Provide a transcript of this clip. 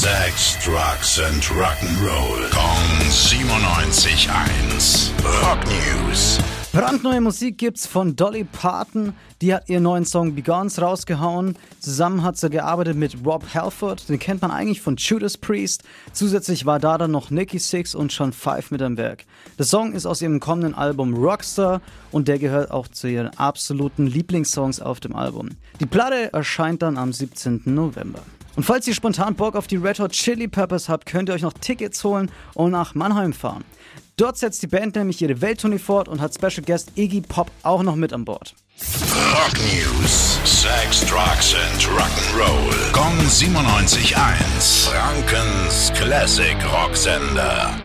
Sex, Drugs and Rock'n'Roll. Kong 97.1. Rock News. Brandneue Musik gibt's von Dolly Parton. Die hat ihren neuen Song Begons rausgehauen. Zusammen hat sie gearbeitet mit Rob Halford. Den kennt man eigentlich von Judas Priest. Zusätzlich war da dann noch Nicky Six und John Five mit am Werk. Der Song ist aus ihrem kommenden Album Rockstar und der gehört auch zu ihren absoluten Lieblingssongs auf dem Album. Die Platte erscheint dann am 17. November. Und falls ihr spontan Bock auf die Red Hot Chili Peppers habt, könnt ihr euch noch Tickets holen und nach Mannheim fahren. Dort setzt die Band nämlich ihre Welttournee fort und hat Special Guest Iggy Pop auch noch mit an Bord. Rock News. Sex, Drugs and Rock'n'Roll. Kong 97.1. Frankens Classic Rocksender.